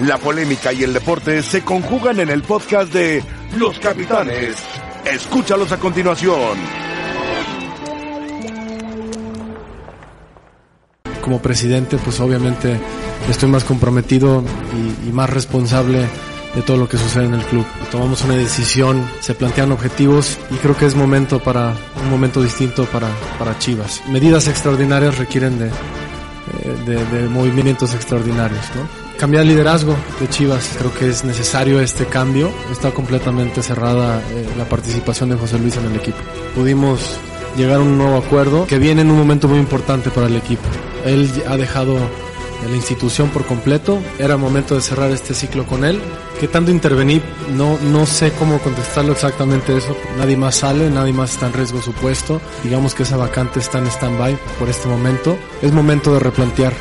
La polémica y el deporte se conjugan en el podcast de Los Capitanes. Escúchalos a continuación. Como presidente, pues obviamente estoy más comprometido y, más responsable de todo lo que sucede en el club. Tomamos una decisión, se plantean objetivos y creo que es momento para un momento distinto para, para Chivas. Medidas extraordinarias requieren de, eh, de, de movimientos extraordinarios, ¿no? Cambiar el liderazgo de Chivas, creo que es necesario este cambio. Está completamente cerrada eh, la participación de José Luis en el equipo. Pudimos llegar a un nuevo acuerdo que viene en un momento muy importante para el equipo. Él ha dejado la institución por completo. Era momento de cerrar este ciclo con él. ¿Qué tanto intervení? No, no sé cómo contestarlo exactamente eso. Nadie más sale, nadie más está en riesgo su puesto. Digamos que esa vacante está en stand-by por este momento. Es momento de replantear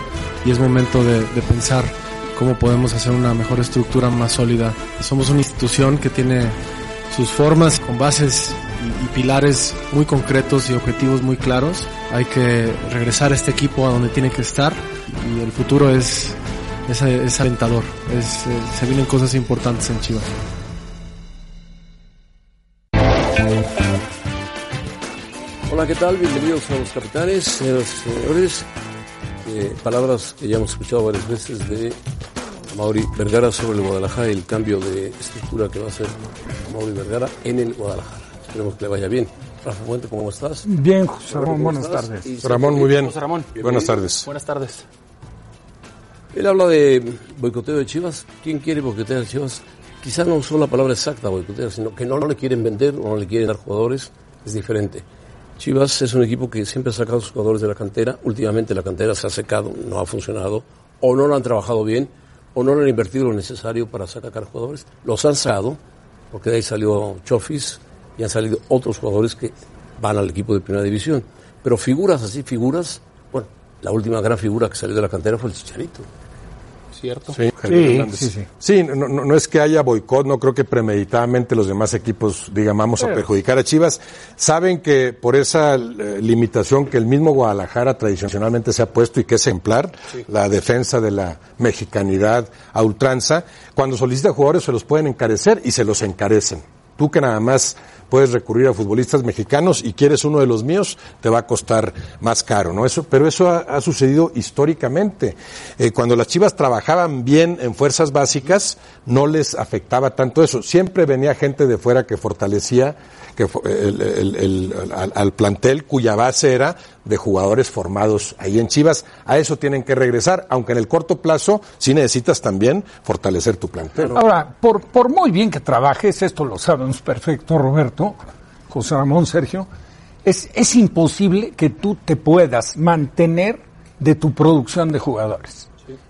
y es momento de, de pensar cómo podemos hacer una mejor estructura más sólida. Somos una institución que tiene sus formas con bases y, pilares muy concretos y objetivos muy claros. Hay que regresar este equipo a donde tiene que estar y el futuro es, es, alentador. Se vienen cosas importantes en Chivas. Hola, ¿qué tal? Bienvenidos a los capitanes, señoras y señores. Eh, palabras que ya hemos escuchado varias veces de Mauri Vergara sobre el Guadalajara y el cambio de estructura que va a hacer Mauri Vergara en el Guadalajara. Esperemos que le vaya bien. Rafa Fuente, ¿cómo estás? Bien, José Ramón, buenas tardes. Y Ramón, muy bien. José Ramón. Buenas tardes. Buenas tardes. Él habla de boicoteo de Chivas. ¿Quién quiere boicotear a Chivas? Quizá no son la palabra exacta boicotear, sino que no, no le quieren vender o no le quieren dar jugadores. Es diferente. Chivas es un equipo que siempre ha sacado a sus jugadores de la cantera. Últimamente la cantera se ha secado, no ha funcionado, o no lo han trabajado bien, o no le han invertido lo necesario para sacar jugadores. Los han sacado, porque de ahí salió Chofis y han salido otros jugadores que van al equipo de primera división. Pero figuras así, figuras, bueno, la última gran figura que salió de la cantera fue el Chicharito. ¿Cierto? Sí, Sí, Hernández. sí, sí. Sí, no, no- no es que haya boicot, no creo que premeditadamente los demás equipos digan vamos a perjudicar a Chivas. Saben que por esa eh, limitación que el mismo Guadalajara tradicionalmente se ha puesto y que es ejemplar, la defensa de la mexicanidad a ultranza, cuando solicita jugadores se los pueden encarecer y se los encarecen. Tú que nada más puedes recurrir a futbolistas mexicanos y quieres uno de los míos, te va a costar más caro, ¿no? Eso, pero eso ha, sucedido históricamente. Eh, cuando las Chivas trabajaban bien en fuerzas básicas, no les afectaba tanto eso. Siempre venía gente de fuera que fortalecía al plantel cuya base era de jugadores formados ahí en Chivas. A eso tienen que regresar, aunque en el corto plazo sí necesitas también fortalecer tu plantel. Ahora, por, por muy bien que trabajes, esto lo sabemos perfecto, Roberto, José Ramón, Sergio, es, es imposible que tú te puedas mantener de tu producción de jugadores.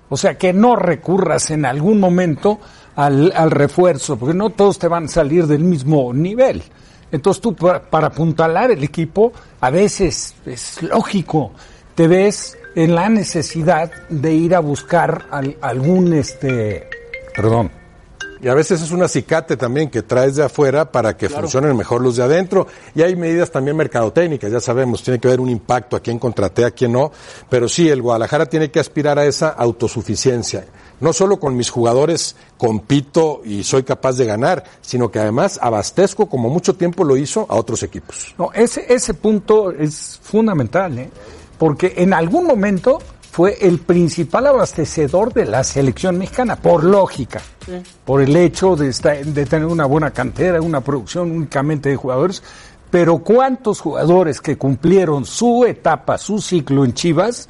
O sea, que no recurras en algún momento al, al refuerzo, porque no todos te van a salir del mismo nivel. Entonces tú para, para apuntalar el equipo, a veces es lógico, te ves en la necesidad de ir a buscar al- algún, este, perdón, Y a veces es un acicate también que traes de afuera para que funcionen mejor los de adentro. Y hay medidas también mercadotécnicas, ya sabemos, tiene que haber un impacto a quién contraté, a quién no. Pero sí, el Guadalajara tiene que aspirar a esa autosuficiencia. No solo con mis jugadores compito y soy capaz de ganar, sino que además abastezco, como mucho tiempo lo hizo, a otros equipos. No, ese, ese punto es fundamental, ¿eh? porque en algún momento fue el principal abastecedor de la selección mexicana, por lógica, por el hecho de, esta- de tener una buena cantera, una producción únicamente de jugadores. Pero ¿cuántos jugadores que cumplieron su etapa, su ciclo en Chivas?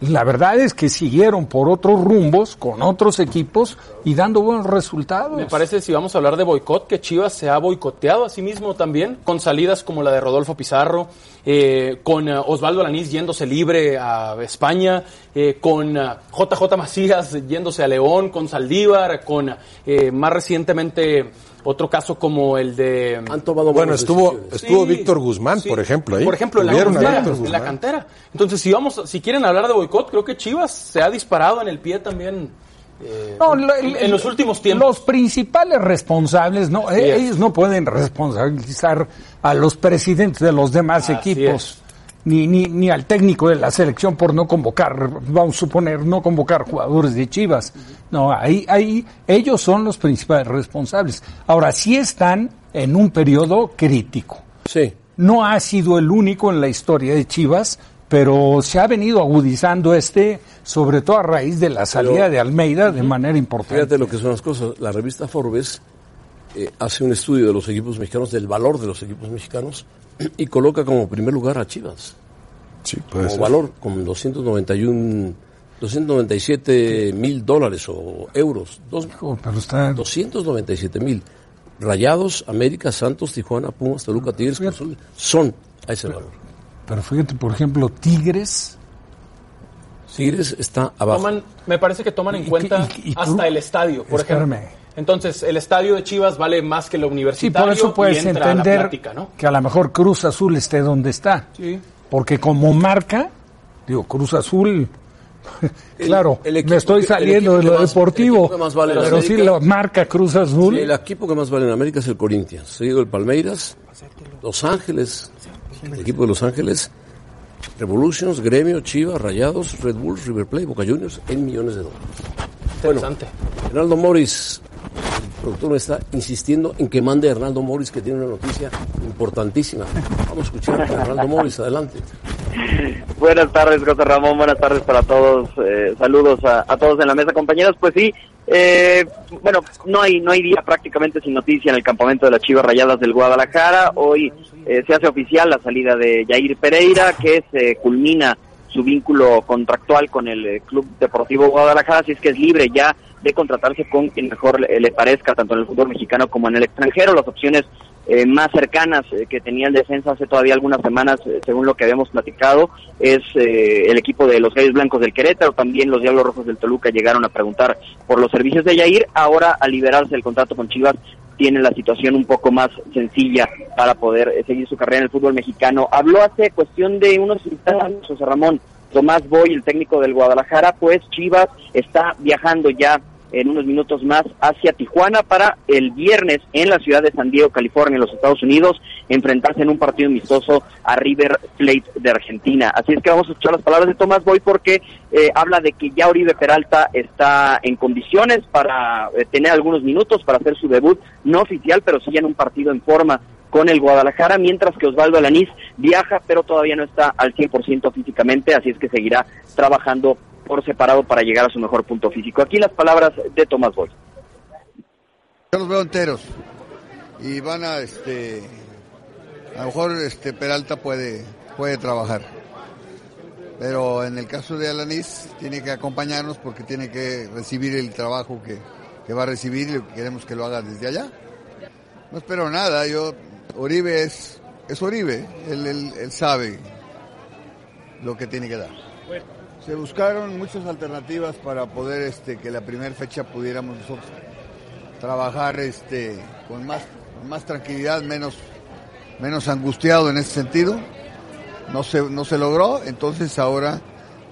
La verdad es que siguieron por otros rumbos, con otros equipos y dando buenos resultados. Me parece, si vamos a hablar de boicot, que Chivas se ha boicoteado a sí mismo también, con salidas como la de Rodolfo Pizarro, eh, con eh, Osvaldo Alanís yéndose libre a España, eh, con JJ Macías yéndose a León, con Saldívar, con eh, más recientemente otro caso como el de... Han tomado Bueno, estuvo, decisiones. estuvo Sí, Víctor Guzmán, sí. por ejemplo, ahí. Por ejemplo, en la, cantera, en la cantera. Entonces, si vamos, si quieren hablar de boicot, creo que Chivas se ha disparado en el pie también eh, No, lo- el- en los últimos tiempos. Los principales responsables, no, Eh, es. ellos no pueden responsabilizar a los presidentes de los demás Así equipos. Ni, ni, ni al técnico de la selección por no convocar, vamos a suponer, no convocar jugadores de Chivas. No, ahí, ahí ellos son los principales responsables. Ahora, sí están en un periodo crítico. Sí. No ha sido el único en la historia de Chivas, pero se ha venido agudizando este, sobre todo a raíz de la salida Pero- de Almeida de manera importante. Fíjate lo que son las cosas. La revista Forbes eh, hace un estudio de los equipos mexicanos, del valor de los equipos mexicanos, y coloca como primer lugar a Chivas. Sí, puede como ser. valor, con 291, 297 mil dólares o euros. Dos- Hijo, pero está, 297 mil. Rayados, América, Santos, Tijuana, Pumas, Toluca, Tigres, Azul, son a ese valor. pero fíjate, por ejemplo, Tigres, Tigres está abajo. Toman, me parece que toman en Y- cuenta y- y- hasta el estadio, por Espérame. ejemplo. Entonces, el estadio de Chivas vale más que sí, universitario por eso puedes y entra a la entender plática, ¿no? que a lo mejor Cruz Azul esté donde está. Sí. Porque como marca, digo, Cruz Azul, claro, el equipo me estoy saliendo de lo más- deportivo, más vale pero sí América- lo marca Cruz Azul. Sí, el equipo que más vale en América es el Corinthians, seguido el Palmeiras, Los Ángeles, el equipo de Los Ángeles, Revolutions, Gremio, Chivas, Rayados, Red Bulls, River Plate, Boca Juniors, en millones de dólares. Bueno, Interesante. Hernaldo Morris, el productor me está insistiendo en que mande a Hernaldo Morris, que tiene una noticia importantísima. Vamos a escuchar a Hernaldo Morris, adelante. Buenas tardes, José Ramón. Buenas tardes para todos. eh, saludos a, a todos en la mesa, compañeros. Pues sí, eh, bueno, no hay no hay día prácticamente sin noticia en el campamento de las Chivas Rayadas del Guadalajara. Hoy eh, se hace oficial la salida de Jair Pereira, que se culmina su vínculo contractual con el eh, Club Deportivo Guadalajara, así es que es libre ya de contratarse con quien mejor le parezca, tanto en el fútbol mexicano como en el extranjero. Las opciones eh, más cercanas eh, que tenía el defensa hace todavía algunas semanas, eh, según lo que habíamos platicado, es eh, el equipo de los Gallos Blancos del Querétaro, también los Diablos Rojos del Toluca llegaron a preguntar por los servicios de Yair, ahora al liberarse el contrato con Chivas tiene la situación un poco más sencilla para poder seguir su carrera en el fútbol mexicano. Habló hace cuestión de unos instantes, José Ramón, Tomás Boy, el técnico del Guadalajara, pues Chivas está viajando ya en unos minutos más hacia Tijuana para el viernes en la ciudad de San Diego, California, en los Estados Unidos, enfrentarse en un partido amistoso a River Plate de Argentina. Así es que vamos a escuchar las palabras de Tomás Boy porque eh, habla de que ya Oribe Peralta está en condiciones para eh, tener algunos minutos para hacer su debut, no oficial, pero sí en un partido en forma con el Guadalajara, mientras que Osvaldo Alanís viaja, pero todavía no está al 100% físicamente, así es que seguirá trabajando por separado para llegar a su mejor punto físico. Aquí las palabras de Tomás Boy. Yo los veo enteros y van a, este, a lo mejor este Peralta puede, puede trabajar. Pero en el caso de Alanis tiene que acompañarnos porque tiene que recibir el trabajo que, que va a recibir y queremos que lo haga desde allá. No espero nada, yo, Oribe es, es Oribe, él, él, él sabe lo que tiene que dar. Se buscaron muchas alternativas para poder este, que la primera fecha pudiéramos nosotros trabajar este, con, más, con más tranquilidad, menos, menos angustiado en ese sentido. No se, no se logró, entonces ahora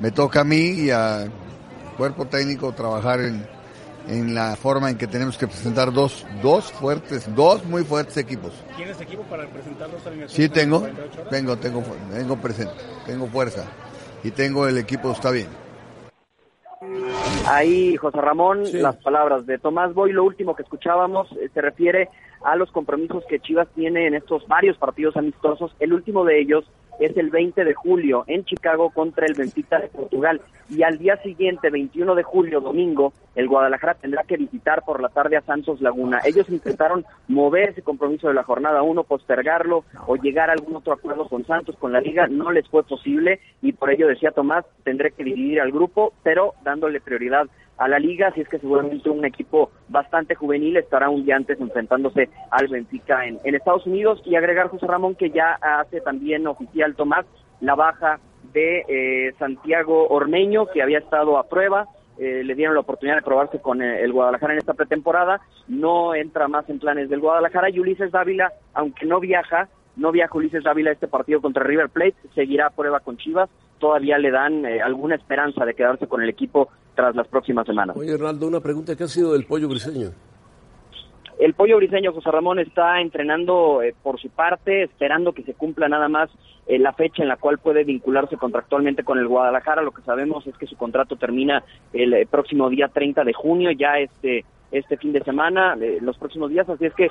me toca a mí y al cuerpo técnico trabajar en, en la forma en que tenemos que presentar dos, dos fuertes, dos muy fuertes equipos. ¿Tienes equipo para presentarlos al Sí tengo, tengo, tengo, tengo presente, tengo fuerza y tengo el equipo, está bien. Ahí, José Ramón, las palabras de Tomás Boy. Lo último que escuchábamos eh, se refiere a los compromisos que Chivas tiene en estos varios partidos amistosos. El último de ellos es el 20 de julio en Chicago contra el Benfica de Portugal. Y al día siguiente, 21 de julio, domingo, el Guadalajara tendrá que visitar por la tarde a Santos Laguna. Ellos intentaron mover ese compromiso de la jornada 1, postergarlo o llegar a algún otro acuerdo con Santos, con la liga. No les fue posible y por ello decía Tomás, tendré que dividir al grupo, pero dándole prioridad a la liga, así es que seguramente un equipo bastante juvenil estará un día antes enfrentándose al Benfica en, Estados Unidos. Y agregar José Ramón que ya hace también oficial Tomás la baja de eh, Santiago Ormeño que había estado a prueba eh, le dieron la oportunidad de probarse con eh, el Guadalajara en esta pretemporada, no entra más en planes del Guadalajara. Y Ulises Dávila, aunque no viaja, no viaja Ulises Dávila a este partido contra River Plate, seguirá a prueba con Chivas, todavía le dan eh, alguna esperanza de quedarse con el equipo tras las próximas semanas. Oye, Hernaldo, una pregunta. ¿Qué ha sido del pollo briseño? el pollo briseño José Ramón está entrenando eh, por su parte, esperando que se cumpla nada más eh, la fecha en la cual puede vincularse contractualmente con el Guadalajara. Lo que sabemos es que su contrato termina el eh, próximo día 30 de junio, ya este este fin de semana, los próximos días, así es que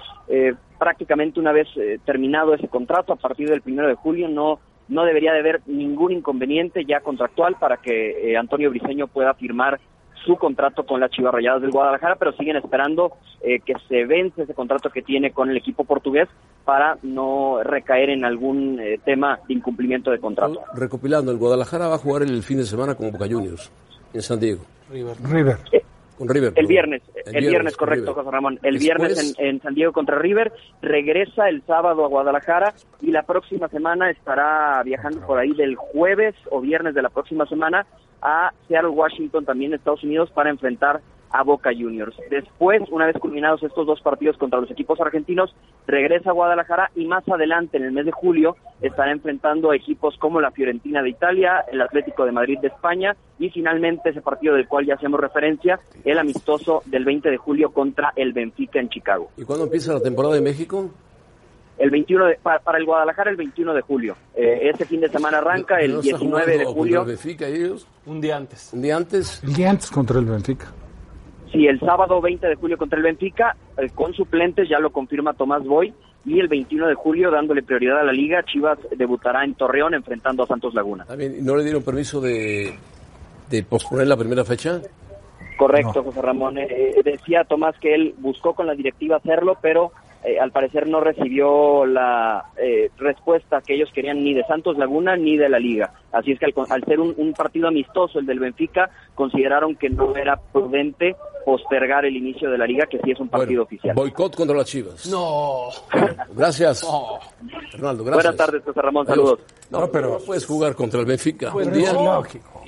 prácticamente una vez terminado ese contrato, a partir del primero de julio, no no debería de haber ningún inconveniente ya contractual para que Antonio Briseño pueda firmar su contrato con las Chivas Rayadas del Guadalajara, pero siguen esperando eh, que se vence ese contrato que tiene con el equipo portugués para no recaer en algún eh, tema de incumplimiento de contrato. Recopilando, el Guadalajara va a jugar el fin de semana con Boca Juniors en San Diego. River. River. Eh, con River. El viernes, el, viernes, correcto, José Ramón. El viernes en, en, San Diego contra River, regresa el sábado a Guadalajara y la próxima semana estará viajando por ahí del jueves o viernes de la próxima semana a Seattle, Washington, también Estados Unidos, para enfrentar a Boca Juniors. Después, una vez culminados estos dos partidos contra los equipos argentinos, regresa a Guadalajara y más adelante, en el mes de julio, estará enfrentando a equipos como la Fiorentina de Italia, el Atlético de Madrid de España y finalmente ese partido del cual ya hacemos referencia, el amistoso del 20 de julio contra el Benfica en Chicago. ¿Y cuándo empieza la temporada de México? el 21 de, para, el Guadalajara el 21 de julio. Eh, ese fin de semana arranca el 19 de julio. El Benfica ellos? Un día antes. Un día antes. Un día antes contra el Benfica. Sí, el sábado 20 de julio contra el Benfica, eh, con suplentes, ya lo confirma Tomás Boy, y el 21 de julio, dándole prioridad a la liga, Chivas debutará en Torreón enfrentando a Santos Laguna. ¿También no le dieron permiso de, de posponer la primera fecha? Correcto, José Ramón. Eh, decía Tomás que él buscó con la directiva hacerlo, pero eh, al parecer no recibió la eh, respuesta que ellos querían ni de Santos Laguna ni de la liga. Así es que al, ser un, partido amistoso el del Benfica, consideraron que no era prudente postergar el inicio de la liga, que sí es un partido oficial. Boicot contra las Chivas. No. Gracias. Fernando, gracias. Buenas tardes, José Ramón, saludos. No, pero no puedes jugar contra el Benfica. Pues lógico.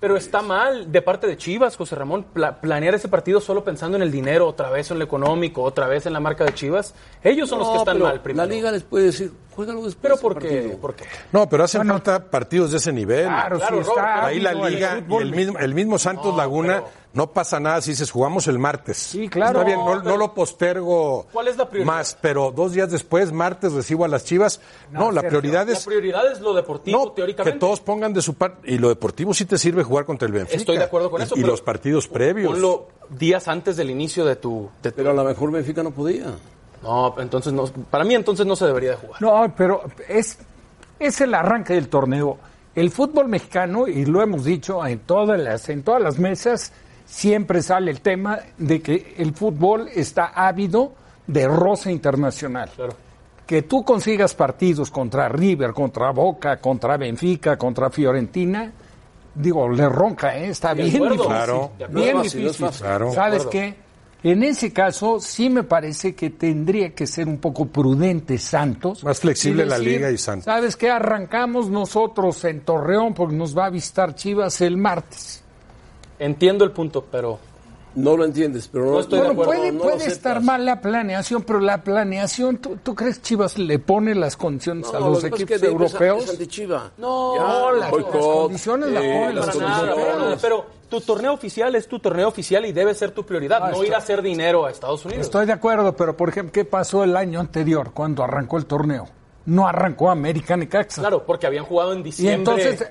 Pero está mal de parte de Chivas, José Ramón, planear ese partido solo pensando en el dinero, otra vez en lo económico, otra vez en la marca de Chivas. Ellos son los que están mal primero. La liga les puede decir, juégalo después. ¿Pero por qué? por qué? No, pero hacen falta partidos de ese nivel. Claro, sí está. Ahí la liga el y el mismo, el mismo Santos Laguna no pasa nada si dices jugamos el martes. Sí, claro. Está bien, no, lo postergo ¿Cuál es la prioridad? más, pero dos días después, martes, recibo a las Chivas. No, la prioridad es... La prioridad es lo deportivo, teóricamente. que todos pongan de su parte. Y lo deportivo sí te sirve jugar contra el Benfica. Estoy de acuerdo con eso. Y, los partidos previos. Ponlo días antes del inicio de tu... De Pero a lo mejor Benfica no podía. No, entonces no, para mí entonces no se debería de jugar. No, pero es, es el arranque del torneo. El fútbol mexicano, y lo hemos dicho en todas las, en todas las mesas, siempre sale el tema de que el fútbol está ávido de roce internacional. Que tú consigas partidos contra River, contra Boca, contra Benfica, contra Fiorentina, digo, le ronca, ¿eh? está bien difícil. Claro. Bien difícil. ¿Sabes qué? En ese caso, sí me parece que tendría que ser un poco prudente Santos. Más flexible la liga y Santos. ¿Sabes qué? Arrancamos nosotros en Torreón porque nos va a visitar Chivas el martes. Entiendo el punto, pero no lo entiendes, pero no, estoy de acuerdo. Puede, puede estar mal la planeación, pero la planeación, ¿tú, crees Chivas le pone las condiciones a los equipos europeos? No, las, condiciones las ponen las Pero tu torneo oficial es tu torneo oficial y debe ser tu prioridad, ah, no ir a hacer dinero a Estados Unidos. Estoy de acuerdo, pero por ejemplo, ¿qué pasó el año anterior cuando arrancó el torneo? No arrancó América Necaxa. Claro, porque habían jugado en diciembre. Y entonces,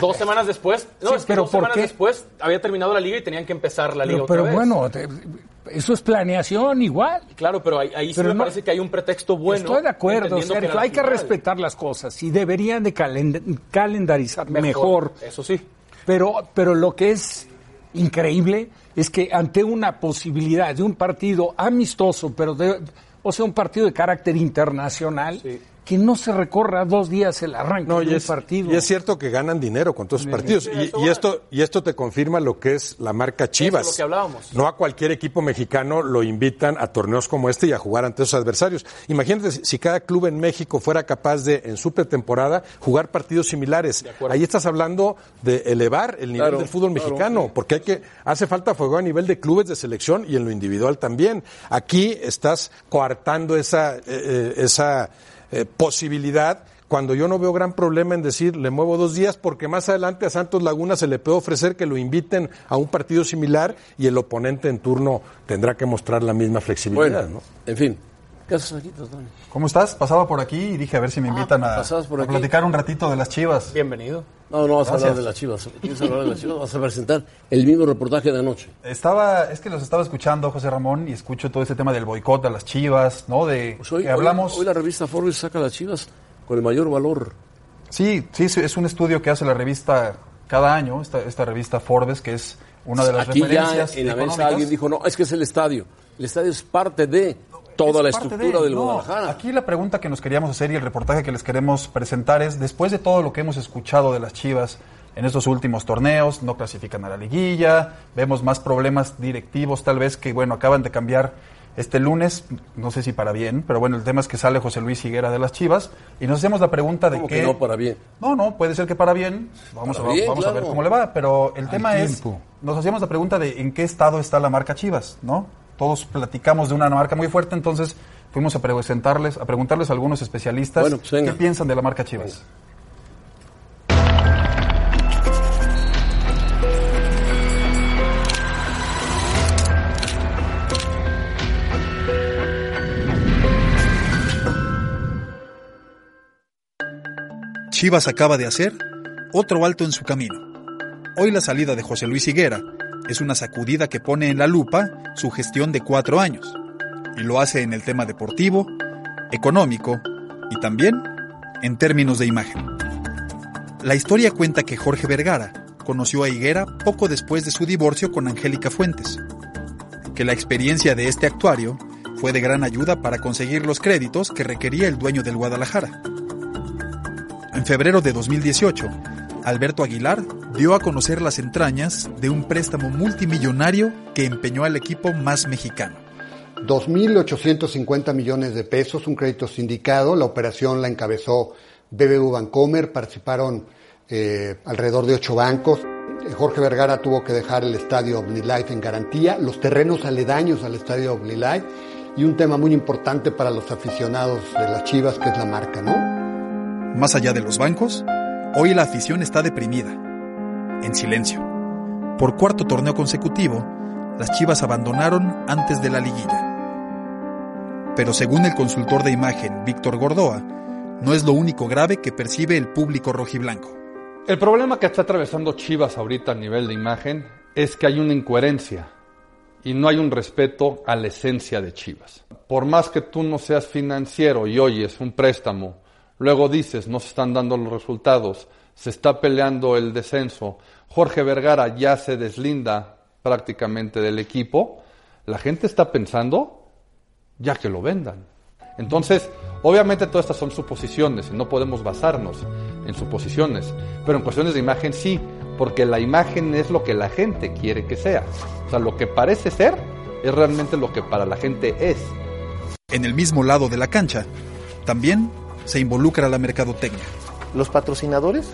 dos semanas después, no, es pero dos semanas después había terminado la liga y tenían que empezar la liga pero, otra pero bueno, eso es planeación igual. Claro, pero ahí, sí me parece que hay un pretexto bueno. Estoy de acuerdo, hay que respetar las cosas y deberían de calendarizar mejor, Eso sí. Pero, pero lo que es increíble es que ante una posibilidad de un partido amistoso, pero de, o sea, un partido de carácter internacional, sí que no se recorra dos días el arranque de un partido. Y es cierto que ganan dinero con todos los partidos. y, esto, y esto te confirma lo que es la marca Chivas. lo que hablábamos. No a cualquier equipo mexicano lo invitan a torneos como este y a jugar ante esos adversarios. Imagínate si cada club en México fuera capaz de, en su pretemporada, jugar partidos similares. Ahí estás hablando de elevar el nivel del fútbol mexicano, porque hay que, hace falta fuego a nivel de clubes de selección y en lo individual también. Aquí estás coartando esa, eh, eh, esa eh, posibilidad cuando yo no veo gran problema en decir le muevo dos días porque más adelante a Santos Laguna se le puede ofrecer que lo inviten a un partido similar y el oponente en turno tendrá que mostrar la misma flexibilidad. Bueno, ¿no? en fin. ¿Qué haces aquí, Tony? ¿Cómo estás? Pasaba por aquí y dije a ver si me invitan a, platicar un ratito de las chivas. Bienvenido. No, no vas a hablar Gracias. de las chivas. ¿Quieres hablar de las chivas? Vas a presentar el mismo reportaje de anoche. Estaba, es que los estaba escuchando, José Ramón, y escucho todo ese tema del boicot a las chivas, ¿no? De Pues hoy, que hablamos. hoy, hoy la revista Forbes saca a las chivas con el mayor valor. Sí, sí, sí, es un estudio que hace la revista cada año, esta, esta revista Forbes, que es una de las Aquí ya referencias en la mesa alguien dijo, no, es que es el estadio. El estadio es parte de toda Es la parte estructura de- del no, Guadalajara. Aquí la pregunta que nos queríamos hacer y el reportaje que les queremos presentar es, después de todo lo que hemos escuchado de las Chivas en estos últimos torneos, no clasifican a la liguilla, vemos más problemas directivos tal vez que, bueno, acaban de cambiar este lunes, no sé si para bien, pero bueno, el tema es que sale José Luis Higuera de las Chivas y nos hacemos la pregunta de ¿Cómo qué... que no para bien? No, no, puede ser que para bien. Vamos, Para a, bien, vamos a ver cómo le va. Pero el tema es, nos hacíamos la pregunta de en qué estado está la marca Chivas, ¿no? Todos platicamos de una marca muy fuerte, entonces fuimos a presentarles, a preguntarles a algunos especialistas Bueno, pues qué piensan de la marca Chivas. Chivas acaba de hacer otro alto en su camino. Hoy la salida de José Luis Higuera es una sacudida que pone en la lupa su gestión de cuatro años, y lo hace en el tema deportivo, económico y también en términos de imagen. La historia cuenta que Jorge Vergara conoció a Higuera poco después de su divorcio con Angélica Fuentes, que la experiencia de este actuario fue de gran ayuda para conseguir los créditos que requería el dueño del Guadalajara. En febrero de 2018, Alberto Aguilar dio a conocer las entrañas de un préstamo multimillonario que empeñó al equipo más mexicano. 2.850 millones de pesos, un crédito sindicado. La operación la encabezó BBU Bancomer, participaron eh, alrededor de ocho bancos. Jorge Vergara tuvo que dejar el estadio OmniLife en garantía, los terrenos aledaños al estadio OmniLife y un tema muy importante para los aficionados de las Chivas, que es la marca, ¿no? Más allá de los bancos, hoy la afición está deprimida, en silencio. Por cuarto torneo consecutivo, las Chivas abandonaron antes de la liguilla. Pero según el consultor de imagen Víctor Gordoa, no es lo único grave que percibe el público rojiblanco. El problema que está atravesando Chivas ahorita a nivel de imagen es que hay una incoherencia y no hay un respeto a la esencia de Chivas. Por más que tú no seas financiero y oyes un préstamo, luego dices no se están dando los resultados, se está peleando el descenso, Jorge Vergara ya se deslinda prácticamente del equipo, la gente está pensando ya que lo vendan. Entonces, obviamente todas estas son suposiciones y no podemos basarnos en suposiciones, pero en cuestiones de imagen sí, porque la imagen es lo que la gente quiere que sea. O sea, lo que parece ser es realmente lo que para la gente es. En el mismo lado de la cancha, también se involucra la mercadotecnia. Los patrocinadores,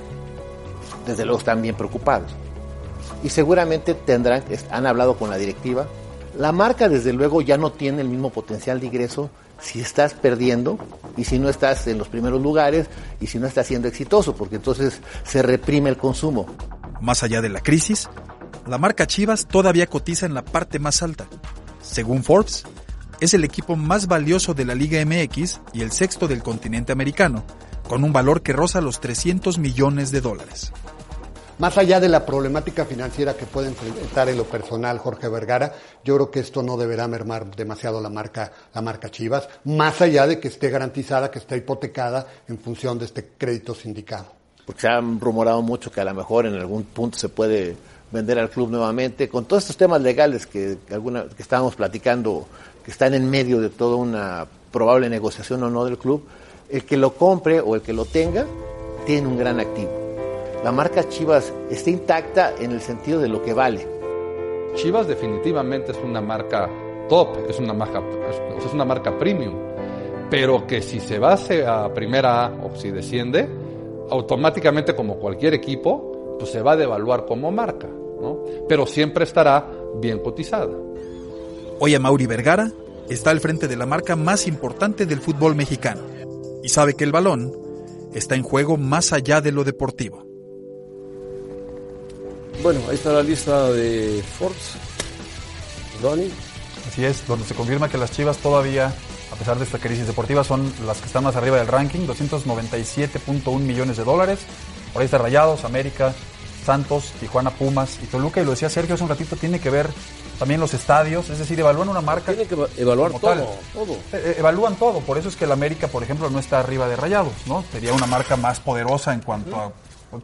desde luego, están bien preocupados. Y seguramente tendrán, han hablado con la directiva. La marca, desde luego, ya no tiene el mismo potencial de ingreso si estás perdiendo y si no estás en los primeros lugares y si no estás siendo exitoso, porque entonces se reprime el consumo. Más allá de la crisis, la marca Chivas todavía cotiza en la parte más alta. Según Forbes, es el equipo más valioso de la Liga MX y el sexto del continente americano, con un valor que roza los 300 millones de dólares. Más allá de la problemática financiera que puede enfrentar en lo personal Jorge Vergara, yo creo que esto no deberá mermar demasiado la marca, la marca Chivas, más allá de que esté garantizada, que esté hipotecada en función de este crédito sindicado. Porque se han rumorado mucho que a lo mejor en algún punto se puede vender al club nuevamente, con todos estos temas legales que, alguna, que estábamos platicando, que están en medio de toda una probable negociación o no del club, el que lo compre o el que lo tenga tiene un gran activo la marca Chivas está intacta en el sentido de lo que vale. Chivas definitivamente es una marca top, es una marca, es, una marca premium, pero que si se va a primera A o si desciende, automáticamente como cualquier equipo, pues se va a devaluar como marca. Pero siempre estará bien cotizada. Hoy a Mauri Vergara está al frente de la marca más importante del fútbol mexicano y sabe que el balón está en juego más allá de lo deportivo. Bueno, ahí está la lista de Forbes. Dani. Así es, donde se confirma que las Chivas todavía, a pesar de esta crisis deportiva, son las que están más arriba del ranking, 297.1 millones de dólares. Por ahí está Rayados, América, Santos, Tijuana, Pumas y Toluca. Y lo decía Sergio hace un ratito, tiene que ver también los estadios, es decir, evalúan una marca. Tiene que evaluar todo, todo. Eh, evalúan todo, por eso es que el América, por ejemplo, no está arriba de Rayados, ¿no? Sería una marca más poderosa en cuanto a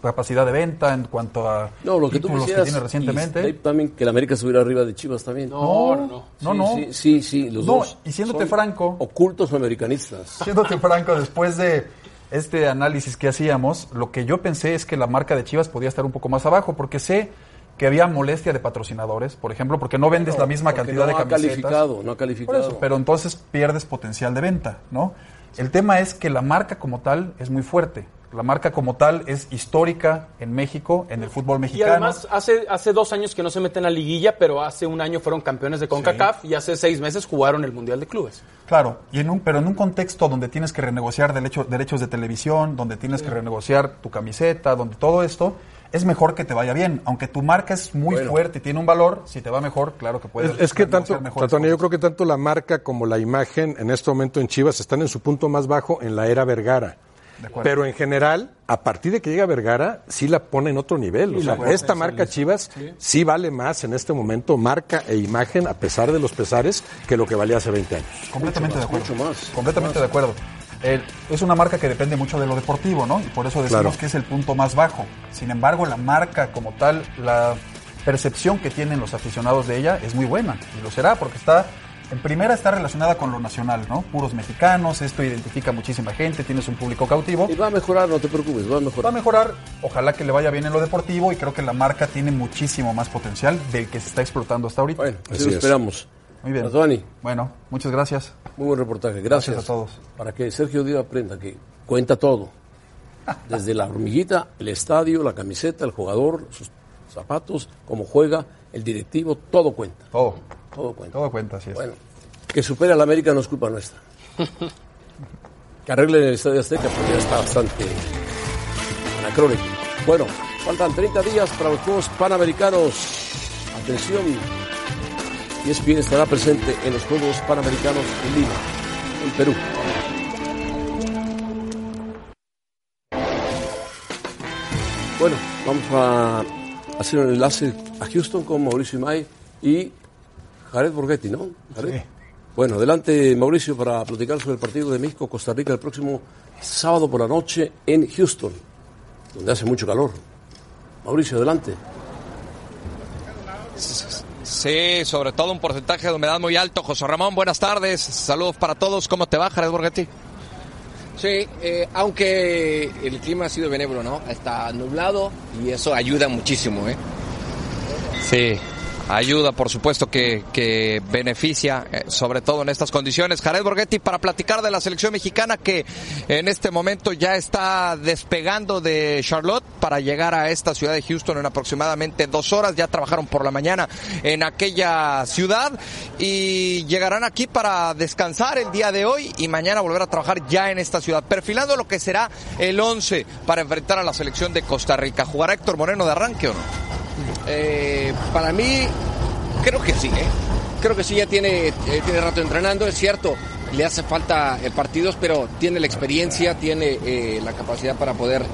capacidad de venta, en cuanto a no, lo que tú títulos que tiene recientemente. Y también que el América estuviera arriba de Chivas también. No, no, no. no, sí, sí, sí, los no, dos. Y siéndote franco. Ocultos o americanistas. Siéndote franco, después de este análisis que hacíamos, lo que yo pensé es que la marca de Chivas podía estar un poco más abajo, porque sé que había molestia de patrocinadores, por ejemplo, porque no vendes la misma cantidad no de camisetas. Ha calificado, no ha calificado. Por eso, pero entonces pierdes potencial de venta, ¿no? El tema es que la marca como tal es muy fuerte. La marca como tal es histórica en México, en el fútbol mexicano. Y además, hace, hace dos años que no se meten a liguilla, pero hace un año fueron campeones de CONCACAF y hace seis meses jugaron el Mundial de Clubes. Claro, y en un, pero en un contexto donde tienes que renegociar derecho, derechos de televisión, donde tienes que renegociar tu camiseta, donde todo esto, es mejor que te vaya bien. Aunque tu marca es muy Bueno. fuerte y tiene un valor, si te va mejor, claro que puedes. Es, es que tanto, yo creo que tanto la marca como la imagen en este momento en Chivas están en su punto más bajo en la era Vergara. Pero en general, a partir de que llega Vergara, sí la pone en otro nivel. O Sí, sea, esta marca. Chivas sí. vale más en este momento, marca e imagen, a pesar de los pesares, que lo que valía hace 20 años. Completamente de acuerdo. mucho más. Completamente de acuerdo. Es una marca que depende mucho de lo deportivo, ¿no? Y por eso decimos Claro. que es el punto más bajo. Sin embargo, la marca como tal, la percepción que tienen los aficionados de ella es muy buena. Y lo será porque está, en primera está relacionada con lo nacional, ¿no? Puros mexicanos, esto identifica a muchísima gente, tienes un público cautivo. Y va a mejorar, no te preocupes, va a Va a mejorar. mejorar, ojalá que le vaya bien en lo deportivo y creo que la marca tiene muchísimo más potencial del que se está explotando hasta ahorita. Bueno, así Así lo es. Muy bien. Dani, Bueno, muchas gracias. muy buen reportaje. Gracias. Gracias a todos. Para que Sergio Díaz aprenda que cuenta todo. Desde la hormiguita, el estadio, la camiseta, el jugador, sus zapatos, cómo juega, el directivo, todo cuenta. Todo, Todo cuenta. todo cuenta, así es. Bueno, que supere a la América no es culpa nuestra. Que arreglen el Estadio Azteca porque ya está bastante anacrónico. Bueno, faltan 30 días para los Juegos Panamericanos. Atención, ESPN estará presente en los Juegos Panamericanos en Lima, en Perú. Bueno, vamos a hacer un enlace a Houston con Mauricio Imay y Jared Borghetti, ¿no? Jared. Bueno, adelante Mauricio para platicar sobre el partido de México-Costa Rica el próximo sábado por la noche en Houston, donde hace mucho calor. Mauricio, adelante. Sí, sobre todo un porcentaje de humedad muy alto. José Ramón, buenas tardes. Saludos para todos. ¿Cómo te va, Jared Borghetti? Sí, eh, aunque el clima ha sido benévolo, ¿no? Está nublado y eso ayuda muchísimo, ¿eh? Sí, ayuda, por supuesto, que, que beneficia, eh, sobre todo en estas condiciones. Jared Borghetti, para platicar de la selección mexicana que en este momento ya está despegando de Charlotte para llegar a esta ciudad de Houston en aproximadamente dos horas. Ya trabajaron por la mañana en aquella ciudad y llegarán aquí para descansar el día de hoy y mañana volver a trabajar ya en esta ciudad, perfilando lo que será el 11 para enfrentar a la selección de Costa Rica. ¿Jugará Héctor Moreno de arranque o no? Eh, para mí, creo que sí, ¿eh? Creo que sí, ya tiene, eh, tiene rato entrenando, es cierto, le hace falta partidos, pero tiene la experiencia, tiene la capacidad para poder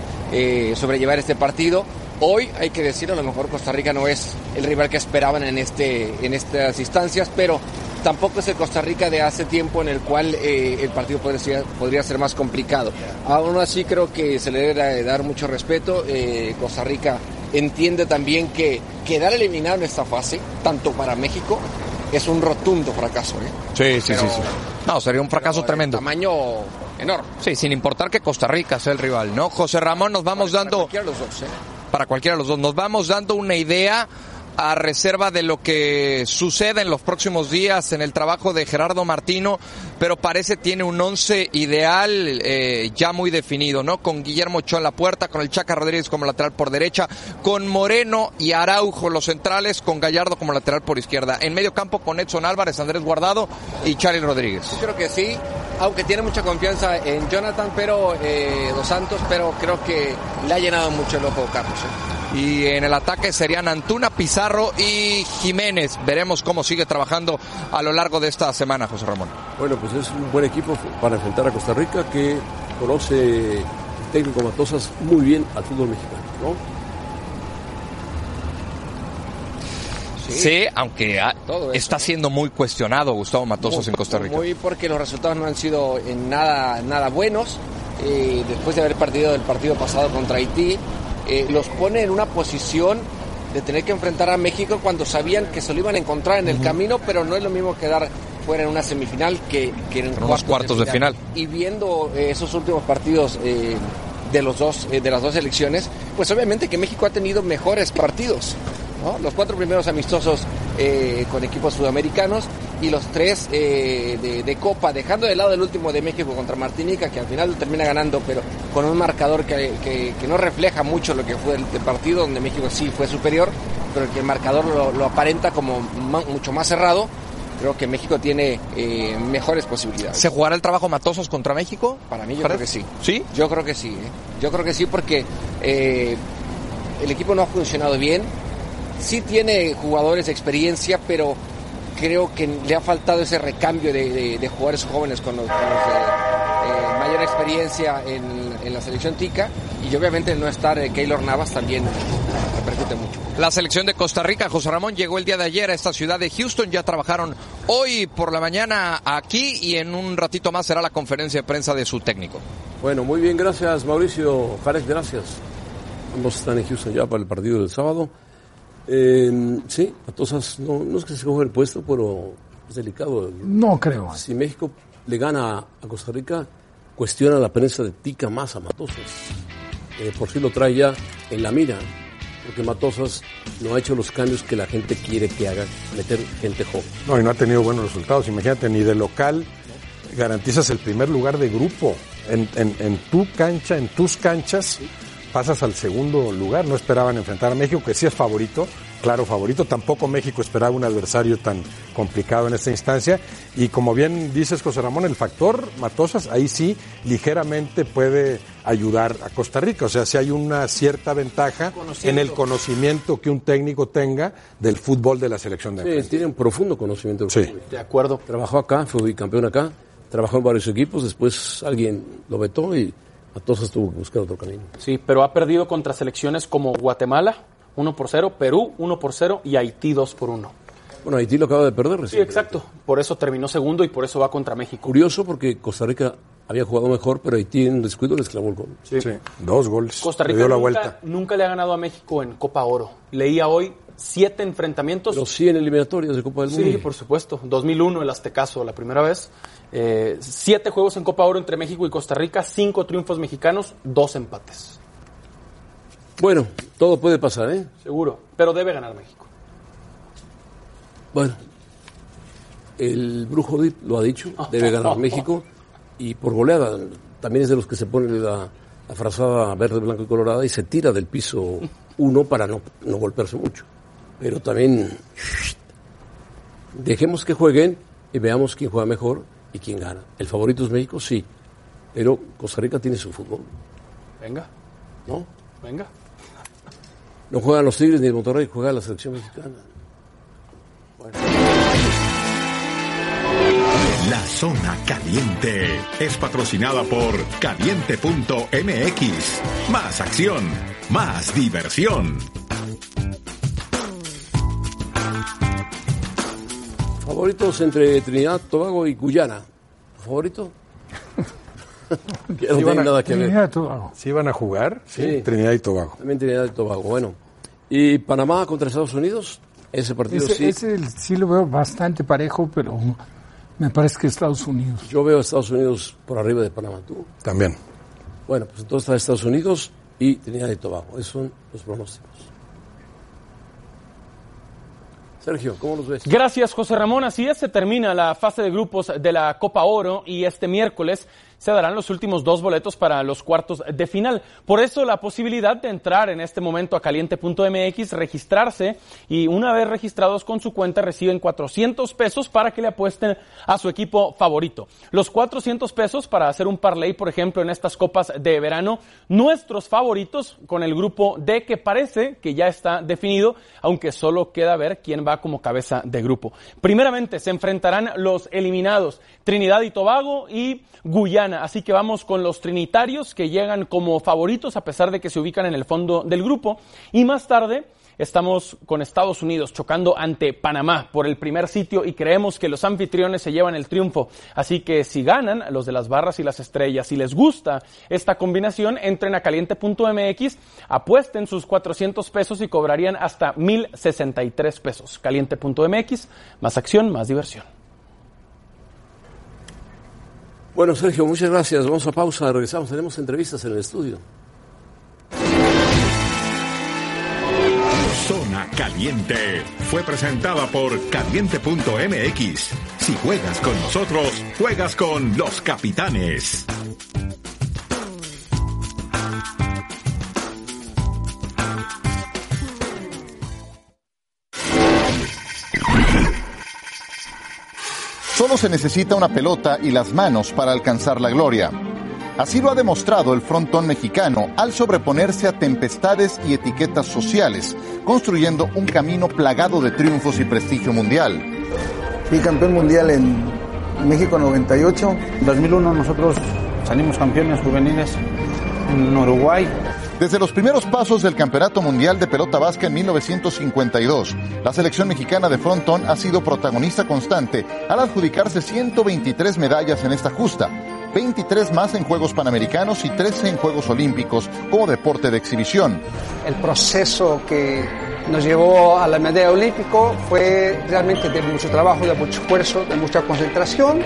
sobrellevar este partido. Hoy, hay que decirlo, a lo mejor Costa Rica no es el rival que esperaban en, este, en estas instancias, pero tampoco es el Costa Rica de hace tiempo en el cual el partido podría podría ser más complicado. Aún así creo que se le debe dar mucho respeto. Costa Rica entiende también que quedar eliminado en esta fase, tanto para México, es un rotundo fracaso. ¿eh? Sí, sí, Pero- sí, sí. No, sería un fracaso tremendo. Tamaño enorme. Sí, sin importar que Costa Rica sea el rival, ¿no? José Ramón, nos vamos dando... Cualquiera de los dos, ¿eh? para cualquiera de los dos. Nos vamos dando una idea a reserva de lo que sucede en los próximos días en el trabajo de Gerardo Martino, pero parece tiene un once ideal eh, ya muy definido, ¿no? Con Guillermo Ochoa en la puerta, con el Chaca Rodríguez como lateral por derecha, con Moreno y Araujo los centrales, con Gallardo como lateral por izquierda. En medio campo con Edson Álvarez, Andrés Guardado y Charlie Rodríguez. Yo creo que sí. aunque tiene mucha confianza en Jonathan, pero eh, Dos Santos, pero creo que le ha llenado mucho el ojo Carlos. ¿eh? Y en el ataque serían Antuna, Pizarro y Jiménez. Veremos cómo sigue trabajando a lo largo de esta semana, José Ramón. Bueno, pues es un buen equipo para enfrentar a Costa Rica que conoce el técnico Matosas muy bien al fútbol mexicano, ¿no? Sí, aunque ha- está siendo muy cuestionado Gustavo Matosas en Costa Rica. Muy porque los resultados no han sido en nada, nada buenos. Eh, después de haber perdido el partido pasado contra Haití, eh, los pone en una posición de tener que enfrentar a México cuando sabían que se lo iban a encontrar en el camino, pero no es lo mismo quedar fuera en una semifinal que, que en unos cuartos de final. Y viendo eh, esos últimos partidos eh, de los dos eh, de las dos elecciones, pues obviamente que México ha tenido mejores partidos. ¿no? Los cuatro primeros amistosos eh, con equipos sudamericanos y los tres de, de Copa, dejando de lado el último de México contra Martinica, que al final lo termina ganando, pero con un marcador que, que- que no refleja mucho lo que fue el, partido, donde México sí fue superior, pero que el marcador lo, lo aparenta como ma- mucho más cerrado. Creo que México tiene eh, mejores posibilidades. ¿Se jugará el trabajo Matosas contra México? Para mí yo creo que sí. ¿Sí? Yo creo que sí. ¿eh? Yo creo que sí porque eh, el equipo no ha funcionado bien. Sí tiene jugadores de experiencia, pero creo que le ha faltado ese recambio de, de- de jugadores jóvenes con los, con los eh, mayor experiencia en, en la selección tica. Y obviamente el no estar eh, Keylor Navas también repercute mucho. La selección de Costa Rica, José Ramón, llegó el día de ayer a esta ciudad de Houston. Ya trabajaron hoy por la mañana aquí y en un ratito más será la conferencia de prensa de su técnico. Bueno, muy bien, gracias Mauricio. Jarek, gracias. Ambos están en Houston ya para el partido del sábado. Eh, sí, Matosas no, no es que se coja el puesto, pero es delicado. No creo. Si México le gana a Costa Rica, cuestiona la prensa de Tica más a Matosas. Eh, por si lo trae ya en la mira, porque Matosas no ha hecho los cambios que la gente quiere que haga, meter gente joven. No, y no ha tenido buenos resultados. Imagínate, ni de local garantizas el primer lugar de grupo. En, en- en tu cancha, en tus canchas, pasas al segundo lugar. No esperaban enfrentar a México, que sí es favorito, claro favorito. Tampoco México esperaba un adversario tan complicado en esta instancia. Y como bien dices, José Ramón, el factor Matosas, ahí sí ligeramente puede ayudar a Costa Rica. O sea, si hay una cierta ventaja en el conocimiento que un técnico tenga del fútbol de la selección de Sí, tiene un profundo conocimiento del Sí. fútbol. De acuerdo. Trabajó acá, fue bicampeón acá, trabajó en varios equipos, después alguien lo vetó y Matosas tuvo que buscar otro camino. Sí, pero ha perdido contra selecciones como Guatemala, 1 por 0, Perú, 1 por 0 y Haití, 2 por 1. Bueno, Haití lo acaba de perder Sí, recién. exacto. Por eso terminó segundo y por eso va contra México. Curioso porque Costa Rica había jugado mejor, pero Haití en un descuido les clavó el gol. Sí. Dos goles. Costa Le Rica dio la nunca, vuelta. nunca le ha ganado a México en Copa Oro. Leía hoy siete enfrentamientos. Los 100 eliminatorias de Copa del Mundo. Sí, por supuesto. 2001 el Aztecaso la primera vez. Eh, siete juegos en Copa Oro entre México y Costa Rica, cinco triunfos mexicanos, dos empates. Bueno, todo puede pasar, ¿eh? Seguro, pero debe ganar México. Bueno, el Brujo lo ha dicho, debe ganar México y por goleada. También es de los que se pone la, la frazada verde, blanco y colorada y se tira del piso uno para no, no golpearse mucho. Pero también dejemos que jueguen y veamos quién juega mejor y quién gana. El favorito es México, sí, pero Costa Rica tiene su fútbol, Venga, ¿no? venga. No juegan los Tigres ni el Monterrey, juega la selección mexicana. La zona caliente es patrocinada por caliente.mx. Más acción, más diversión. Favoritos entre Trinidad, Tobago y Guyana. ¿Favorito? Ya no tiene van a- nada que ver. ¿Sí van a jugar? Sí, Sí. Trinidad y Tobago. También Trinidad y Tobago. Bueno. ¿Y Panamá contra Estados Unidos? Ese partido Ese, sí. ese sí lo veo bastante parejo, pero me parece que Estados Unidos. Yo veo a Estados Unidos por arriba de Panamá. ¿Tú? También. Bueno, pues entonces está Estados Unidos y Trinidad y Tobago. Esos son los pronósticos. Sergio, ¿cómo los ves? Gracias, José Ramón. Así es, se termina la fase de grupos de la Copa Oro y este miércoles se darán los últimos dos boletos para los cuartos de final. Por eso la posibilidad de entrar en este momento a caliente.mx, registrarse y una vez registrados con su cuenta reciben 400 pesos para que le apuesten a su equipo favorito. Los 400 pesos para hacer un parlay, por ejemplo, en estas copas de verano, nuestros favoritos con el grupo D que parece que ya está definido, aunque solo queda ver quién va como cabeza de grupo. Primeramente se enfrentarán los eliminados Trinidad y Tobago y Guyana. Así que vamos con los trinitarios que llegan como favoritos a pesar de que se ubican en el fondo del grupo. Y más tarde estamos con Estados Unidos chocando ante Panamá por el primer sitio y creemos que los anfitriones se llevan el triunfo. Así que si ganan los de las barras y las estrellas, si les gusta esta combinación, entren a caliente.mx, apuesten sus 400 pesos y cobrarían hasta 1063 pesos. Caliente.mx, más acción, más diversión. Bueno, Sergio, muchas gracias. Vamos a pausa, regresamos. Tenemos entrevistas en el estudio. Zona Caliente fue presentada por caliente.mx. Si juegas con nosotros, juegas con los capitanes. Solo se necesita una pelota y las manos para alcanzar la gloria. Así lo ha demostrado el frontón mexicano al sobreponerse a tempestades y etiquetas sociales, construyendo un camino plagado de triunfos y prestigio mundial. Fui campeón mundial en México 98. En 2001 nosotros salimos campeones juveniles en Uruguay. Desde los primeros pasos del Campeonato Mundial de Pelota Vasca en 1952, la selección mexicana de frontón ha sido protagonista constante al adjudicarse 123 medallas en esta justa, 23 más en Juegos Panamericanos y 13 en Juegos Olímpicos como deporte de exhibición. El proceso que nos llevó a la medalla olímpico fue realmente de mucho trabajo, de mucho esfuerzo, de mucha concentración.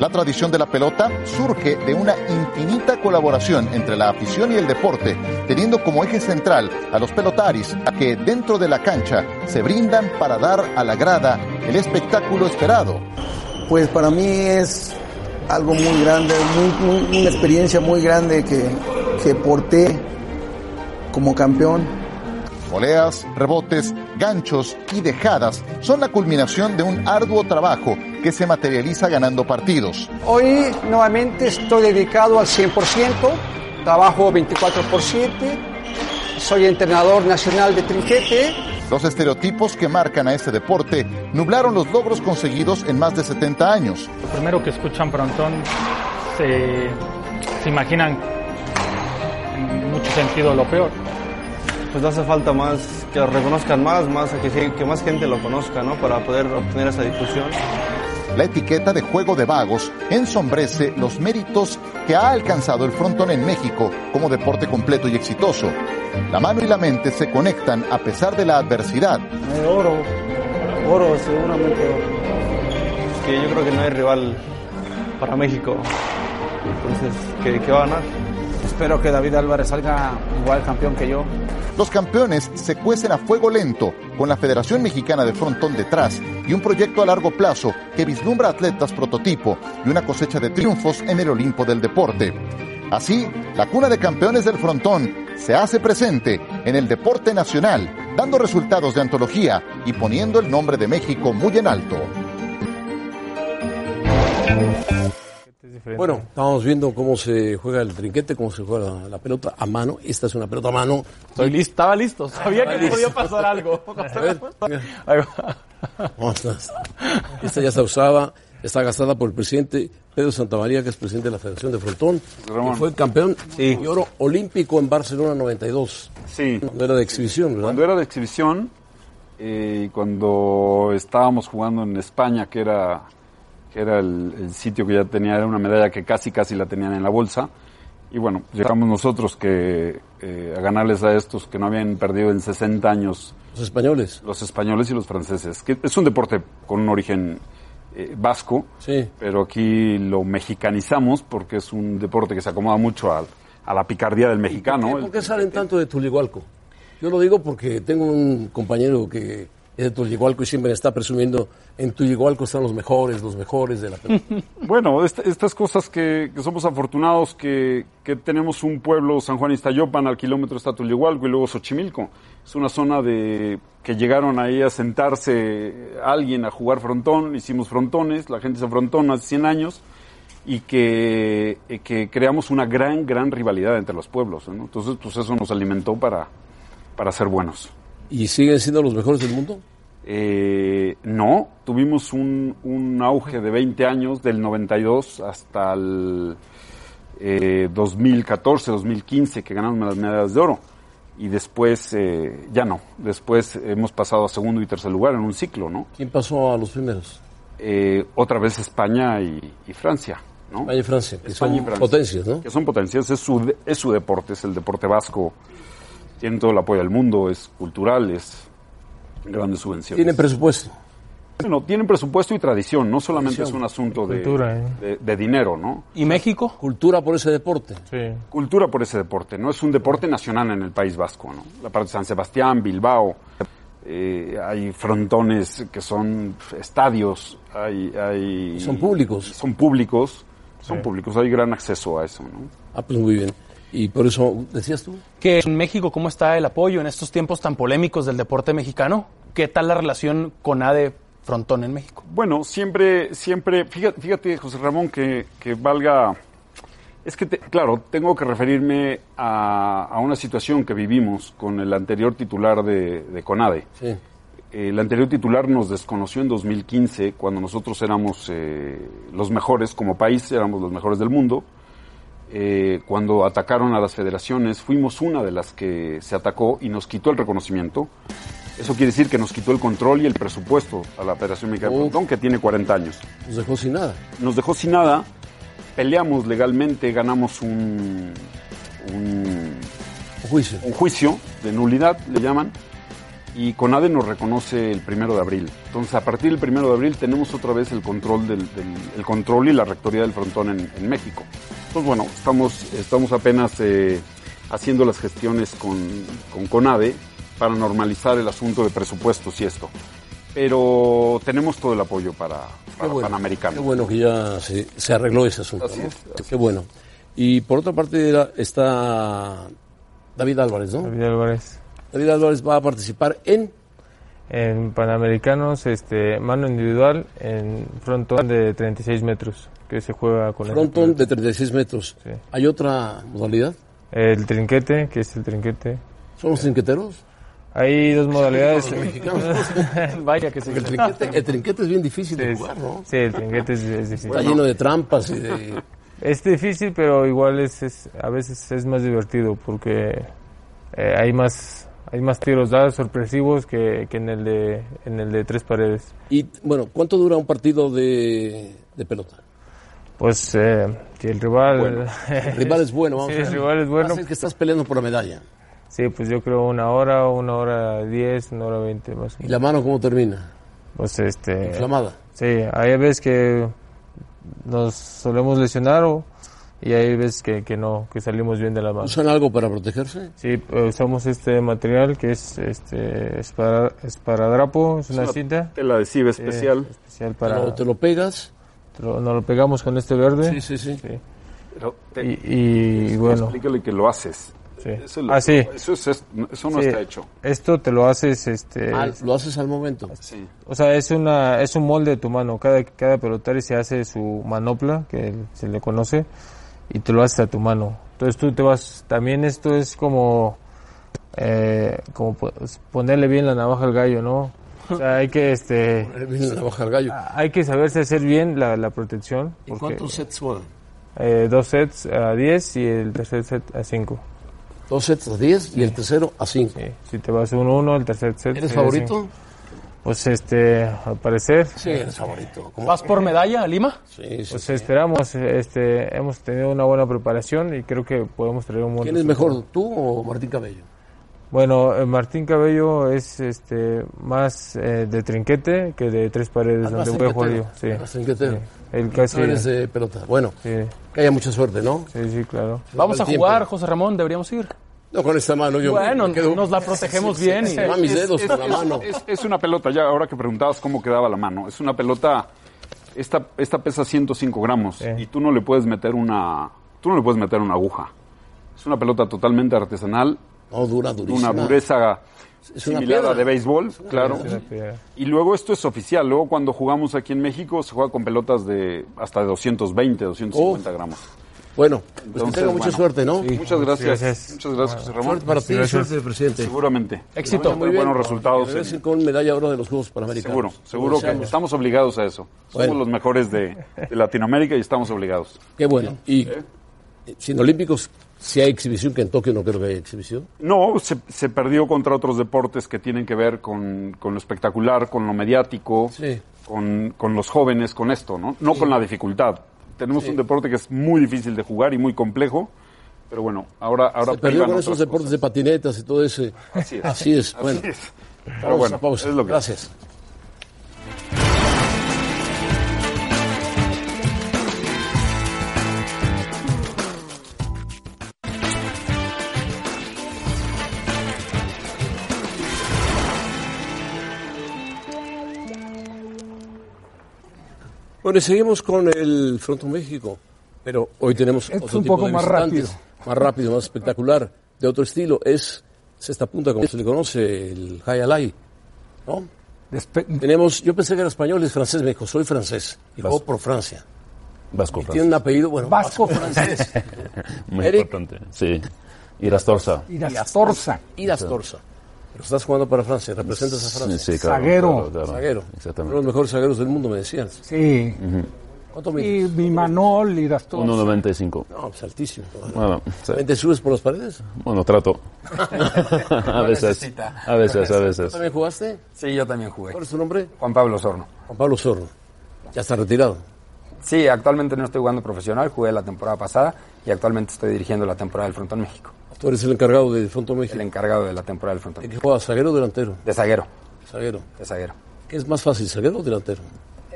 La tradición de la pelota surge de una infinita colaboración entre la afición y el deporte, teniendo como eje central a los pelotaris, a que dentro de la cancha se brindan para dar a la grada el espectáculo esperado. Pues para mí es algo muy grande, una experiencia muy grande que, que porté como campeón. Voleas, rebotes, ganchos y dejadas son la culminación de un arduo trabajo que se materializa ganando partidos. Hoy nuevamente estoy dedicado al 100%, trabajo 24 por 7, soy entrenador nacional de trinquete. Los estereotipos que marcan a este deporte nublaron los logros conseguidos en más de 70 años. Lo primero que escuchan Frontón se, se imaginan en mucho sentido lo peor pues hace falta más, que lo reconozcan más, más que, que más gente lo conozca, ¿no? Para poder obtener esa difusión. La etiqueta de juego de vagos ensombrece los méritos que ha alcanzado el frontón en México como deporte completo y exitoso. La mano y la mente se conectan a pesar de la adversidad. Oro, oro, seguramente oro. que yo creo que no hay rival para México. Entonces, ¿qué, qué va a ganar? Espero que David Álvarez salga igual campeón que yo. Los campeones se cuecen a fuego lento, con la Federación Mexicana de Frontón detrás y un proyecto a largo plazo que vislumbra atletas prototipo y una cosecha de triunfos en el Olimpo del deporte. Así, la cuna de campeones del frontón se hace presente en el deporte nacional, dando resultados de antología y poniendo el nombre de México muy en alto. Bueno, estamos viendo cómo se juega el trinquete, cómo se juega la pelota a mano. Esta es una pelota a mano. Estoy listo, estaba listo, sabía que podía pasar algo. Esta ya se usaba, está gastada por el presidente Pedro Santamaría, que es presidente de la Federación de Frontón. Ramón. Y fue campeón y oro olímpico en Barcelona 92. Sí. Cuando era de exhibición, ¿verdad? Cuando era de exhibición eh, y cuando estábamos jugando en España, que era que era el, el, sitio que ya tenía, era una medalla que casi casi la tenían en la bolsa. Y bueno, llegamos nosotros que eh, a ganarles a estos que no habían perdido en 60 años. Los españoles. Los españoles y los franceses. Que es un deporte con un origen eh, vasco, sí. pero aquí lo mexicanizamos porque es un deporte que se acomoda mucho a, a la picardía del mexicano. ¿Por qué, ¿Por qué salen tanto de Tuligualco? Yo lo digo porque tengo un compañero que de Tullehualco y siempre está presumiendo, en Tullehualco están los mejores, los mejores de la pelota. Bueno, est- estas cosas que, somos afortunados que, tenemos un pueblo, San Juan Iztayopan, al kilómetro está Tullehualco y luego Xochimilco. Es una zona de que llegaron ahí a sentarse alguien a jugar frontón, hicimos frontones, la gente se frontón hace 100 años y que, creamos una gran, gran rivalidad entre los pueblos. Entonces, pues eso nos alimentó para, para ser buenos. ¿Y siguen siendo los mejores del mundo? Eh, no, tuvimos un, un auge de 20 años, del 92 hasta el eh, 2014, 2015, que ganamos las medallas de oro. Y después, eh, ya no. Después hemos pasado a segundo y tercer lugar en un ciclo, ¿no? ¿Quién pasó a los primeros? Eh, otra vez España y, y Francia, ¿no? España y Francia, que España y son Francia. potencias, ¿no? Que son potencias, es su, es su deporte, es el deporte vasco. Tienen todo el apoyo del mundo, es cultural, es grandes subvenciones. Tienen presupuesto. Bueno, tienen presupuesto y tradición, no solamente Tradición. es un asunto de, Cultura, ¿eh? de- de dinero, ¿no? ¿Y México? Cultura por ese deporte. Cultura por ese deporte, no es un deporte nacional en el País Vasco, ¿no? La parte de San Sebastián, Bilbao, eh, hay frontones que son estadios, hay, hay Son públicos. son públicos, son Sí. públicos, hay gran acceso a eso, ¿no? Ah, pues muy bien. Y por eso, decías tú, Que en México, ¿cómo está el apoyo en estos tiempos tan polémicos del deporte mexicano? ¿Qué tal la relación con ADE Frontón en México? Bueno, siempre, siempre, fíjate, fíjate José Ramón, que, que valga, es que, te- claro, tengo que referirme a, a una situación que vivimos con el anterior titular de, de CONADE. Sí. El anterior titular nos desconoció en 2015, cuando nosotros éramos eh, los mejores como país, éramos los mejores del mundo. Eh, cuando atacaron a las federaciones, fuimos una de las que se atacó y nos quitó el reconocimiento. Eso quiere decir que nos quitó el control y el presupuesto a la Federación Mexicana de Frontón, que tiene 40 años. nos dejó sin nada. Nos dejó sin nada, peleamos legalmente, ganamos un, un, juicio. un juicio de nulidad, le llaman, y CONADE nos reconoce el primero de abril. Entonces, a partir del primero de abril tenemos otra vez el control, del, del- el control y la rectoría del frontón en, en México. Entonces, bueno, estamos, estamos apenas eh, haciendo las gestiones con, con CONADE para normalizar el asunto de presupuestos y esto. Pero tenemos todo el apoyo para, para bueno. Panamericano. Qué bueno que ya se, se arregló ese asunto. ¿no? Qué bueno. Y por otra parte está David Álvarez, ¿no? David Álvarez. David Álvarez va a participar en En Panamericanos, este, mano individual en frontón de 36 metros, que se juega con el- frontón de 36 metros. ¿Hay otra modalidad? El trinquete, que es el trinquete. ¿Son los trinqueteros? Hay dos modalidades. Vaya que se el trinquete, el trinquete es bien difícil de jugar, ¿no? Sí, el trinquete es, es difícil. Está lleno de trampas y de... Es difícil, pero igual es, es- a veces es más divertido porque eh, hay más hay más tiros dados sorpresivos que, que en el de en el de tres paredes. Y bueno, ¿cuánto dura un partido de, de pelota? Pues eh, si el rival Bueno, el rival es bueno, vamos Sí, a ver. el rival es bueno. Haces que estás peleando por la medalla. Sí, pues yo creo una hora, una hora diez, una hora veinte más. o ¿Y la mano cómo termina? Pues este. Inflamada. Sí, hay veces que nos solemos lesionar o, y hay veces que, que no, que salimos bien de la mano. ¿Usan algo para protegerse? Sí, usamos este material que es este espara- esparadrapo, es Es una una cinta. tela adhesiva especial. especial Te para. lo- te lo pegas. te lo- nos lo pegamos con este verde. Sí, sí, sí. Pero te- Y, y bueno. Explícale que lo haces. Sí. Eso, lo- Ah, sí. eso, es- eso no Sí, está hecho. Esto te lo haces, este. Ah, lo haces al momento. Sí. O sea, es una es un molde de tu mano. Cada cada pelotari se hace su manopla, que se le conoce, y te lo haces a tu mano. Entonces tú te vas. También esto es como eh, como po- ponerle bien la navaja al gallo, ¿no? O sea, hay que este Ponerle bien la navaja al gallo. hay que saberse hacer bien la, la protección. ¿Y porque, cuántos sets fueron? eh, dos sets a 10 y el tercer set a 5. Dos sets a 10 y el tercero a 5. Si te vas 1-1, el tercer set. ¿Eres favorito? cinco. Pues este, al parecer. Sí, eres favorito. ¿Cómo? ¿Vas por medalla a Lima? Sí, sí, Pues sí. esperamos, este, hemos tenido una buena preparación y creo que podemos traer un buen ¿Quién es mejor, tú o Martín Cabello? Bueno, eh, Martín Cabello es este más eh, de trinquete que de tres paredes donde voy a jugar yo. Sí. Más trinquetero. Sí. Él casi. Eres de pelota. Bueno, Sí, que haya mucha suerte, ¿no? sí, sí, claro. Vamos a el tiempo. jugar, José Ramón, deberíamos ir. No, con esta mano yo Bueno, me quedo- nos la protegemos bien y- van mis Es- dedos es, con la mano. es- es una pelota, ya ahora que preguntabas cómo quedaba la mano, es una pelota, esta, esta pesa 105 gramos y tú no le puedes meter una, tú no le puedes meter una aguja. Es una pelota totalmente artesanal, No, dura, una durísima. dureza Es una similar a de béisbol, Es una claro. piedra. Y luego esto es oficial, luego cuando jugamos aquí en México se juega con pelotas de hasta de 220, 250 gramos. Bueno, pues que Entonces, tenga mucha bueno. suerte, ¿no? Sí, muchas gracias. Gracias. Muchas gracias, José Ramón. Suerte para ti, Gracias. suerte, presidente. Seguramente. Éxito. Muy buenos resultados. Que con medalla oro de los Juegos Panamericanos. Seguro, seguro que estamos obligados a eso. Somos Bueno. los mejores de, de Latinoamérica y estamos obligados. Qué bueno. Y eh, sin Olímpicos, si hay exhibición, que en Tokio no creo que haya exhibición. No, se, se perdió contra otros deportes que tienen que ver con, con lo espectacular, con lo mediático, con, con los jóvenes, con esto, ¿no? No con la dificultad. Tenemos Sí. un deporte que es muy difícil de jugar y muy complejo, pero bueno, ahora, ahora Se perdió con esos deportes de patinetas y todo ese. Así es. Así es. Así Bueno, es. Pero Vamos bueno, pausa. es lo que- Gracias. Bueno, y seguimos con el Fronto México, pero hoy tenemos Es otro un tipo poco de más rápido. Más rápido, más espectacular, de otro estilo. Es, es esta punta, como se le conoce, el High Alay, ¿no? Tenemos, yo pensé que era español, es francés, me dijo, soy francés, y jugó por Francia. Vasco, Y tiene un apellido, bueno, vasco francés. Muy Eric. importante. Sí. Irastorza. Irastorza. Irastorza. Pero estás jugando para Francia, representas a Francia. Sí, sí, claro, Zaguero. claro, claro. Zaguero. Exactamente. Uno de los mejores zagueros del mundo, me decían. Sí. ¿Cuánto Y mides? mi Manol, Irastorza. 1.95. No, pues altísimo. Bueno, sí. ¿Te subes por las paredes? Bueno, trato. a veces. A veces, a ¿Tú veces. también jugaste? Sí, yo también jugué. ¿Cuál es tu nombre? Juan Pablo Sorno. Juan Pablo Sorno. Ya está retirado. Sí, actualmente no estoy jugando profesional, jugué la temporada pasada y actualmente estoy dirigiendo la temporada del Frontón México. Tú eres el encargado del Fronto México. El encargado de la temporada del ¿De qué México. juegas, zaguero o delantero? De zaguero. Zaguero. De zaguero. ¿Qué es más fácil, zaguero o delantero?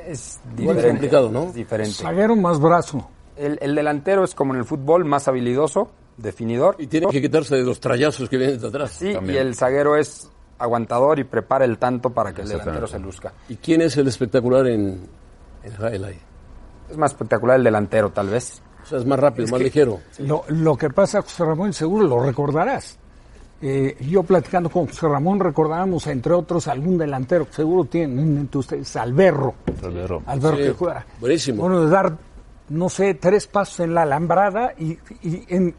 Es Igual diferente. es complicado, ¿no? Es diferente. Zaguero más brazo. El, el delantero es como en el fútbol, más habilidoso, definidor. Y tiene que quitarse de los trayazos que vienen de atrás. Sí, y el zaguero es aguantador y prepara el tanto para que el delantero se luzca. ¿Y quién es el espectacular en, en Highlight? Es más espectacular el delantero, tal vez. O sea, es más rápido, Es más ligero. Lo, lo que pasa, José Ramón, seguro lo recordarás. Eh, yo platicando con José Ramón recordábamos, entre otros, algún delantero que seguro tienen entre ustedes, Alberro. Alberro. Alberro Sí, que juega. buenísimo. Bueno, de dar, no sé, tres pasos en la alambrada y, y en,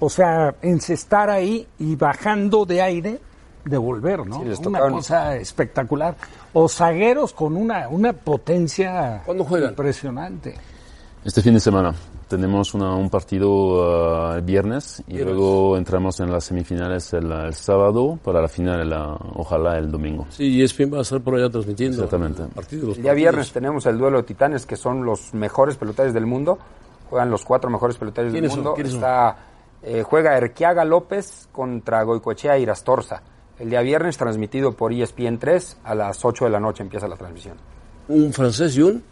o sea, encestar ahí y bajando de aire, devolver, ¿no? Sí, les una cosa espectacular. O zagueros con una, una potencia ¿Cuándo juegan? impresionante. Este fin de semana tenemos una- un partido uh, el viernes y Viernes. luego entramos en las semifinales el, el sábado para la final, la- ojalá el domingo. Sí, y ESPN va a estar por allá transmitiendo. Exactamente. el partido, los El día viernes tenemos el duelo de titanes, que son los mejores pelotarios del mundo. Juegan los cuatro mejores pelotarios del mundo. Está, eh, juega Erquiaga López contra Goicoechea Irastorza. El día viernes transmitido por E ESPN 3 a las 8 de la noche empieza la transmisión. Un francés y un.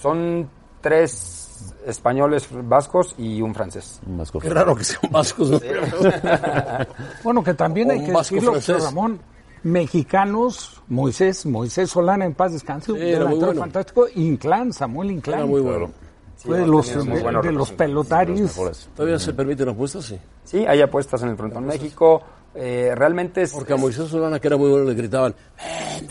Son tres españoles vascos y un francés. Un vasco. Qué raro que sean vascos, ¿no? Bueno, que también O hay que decirlo. Ramón, mexicanos, Moisés, Moisés Solana en paz descanse, un Sí, era muy delantero bueno. fantástico, Inclán, Samuel Inclán. Era muy bueno. Fue Sí, de los, de, de los pelotarios. ¿Todavía se permiten apuestas? Sí. Sí, hay apuestas en el Frontón México. Eh, realmente es... Porque a Moisés Solana, que era muy bueno, le gritaban.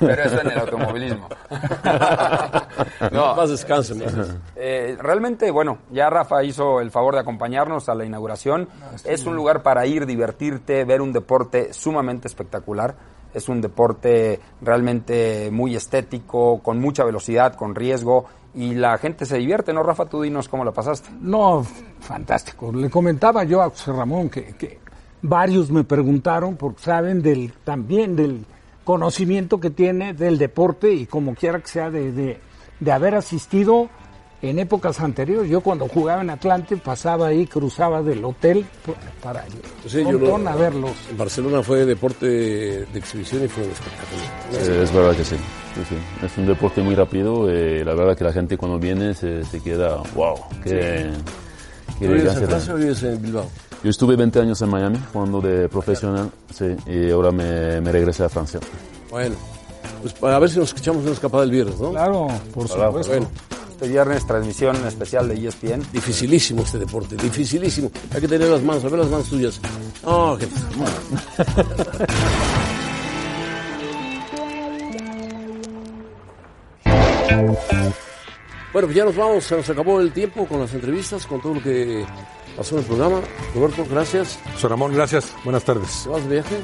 Pero eso en el automovilismo. no, Más descanse, Moisés. Eh, realmente, bueno, ya Rafa hizo el favor de acompañarnos a la inauguración. es un lugar para ir, divertirte, ver un deporte sumamente espectacular. Es un deporte realmente muy estético, con mucha velocidad, con riesgo. Y la gente se divierte, ¿no, Rafa? Tú dinos cómo la pasaste. No, fantástico. Le comentaba yo a José Ramón que, que varios me preguntaron, porque saben del también del conocimiento que tiene del deporte y como quiera que sea de, de, de haber asistido en épocas anteriores. Yo cuando jugaba en Atlante pasaba ahí, cruzaba del hotel para ir Sí, yo a verlos. En Barcelona fue deporte de exhibición y fue un espectáculo. Eh, es verdad que sí. sí, sí. Es un deporte muy rápido. eh, la verdad que la gente cuando viene se, se queda, wow, qué, qué ¿Tú vives en Francia da". o vives en Bilbao? Yo estuve 20 años en Miami jugando de profesional, sí, y ahora me, me regresé a Francia. Bueno, pues a ver si nos escuchamos una escapada el viernes, ¿no? Claro, por supuesto. Bueno, Este viernes, transmisión especial de ESPN. dificilísimo este deporte, dificilísimo. Hay que tener las manos, a ver las manos tuyas. Oh, qué- Bueno, pues ya nos vamos, se nos acabó el tiempo con las entrevistas, con todo lo que pasó en el programa. Roberto, gracias. José Ramón, gracias. Buenas tardes. ¿Te vas de viaje?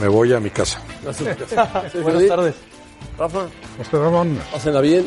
Me voy a mi casa. Gracias. Buenas tardes. Rafa, José Ramón. pásenla bien.